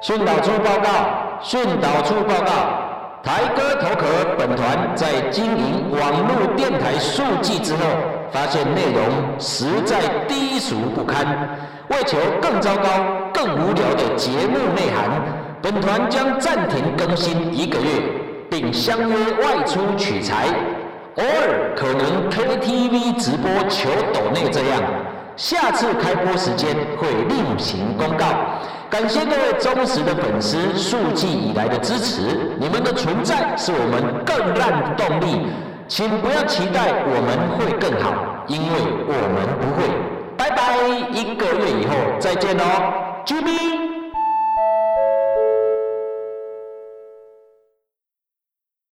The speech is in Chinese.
训导处报告，训导处报告。台哥头壳本团在经营网络电台数据之后，发现内容实在低俗不堪。为求更糟糕、更无聊的节目内涵，本团将暂停更新一个月，并相约外出取材，偶尔可能 KTV 直播求抖内这样。下次开播时间会另行公告。感谢各位忠实的粉丝数季以来的支持，你们的存在是我们更烂的动力，请不要期待我们会更好，因为我们不会。拜拜，一个月以后再见哦啾咪。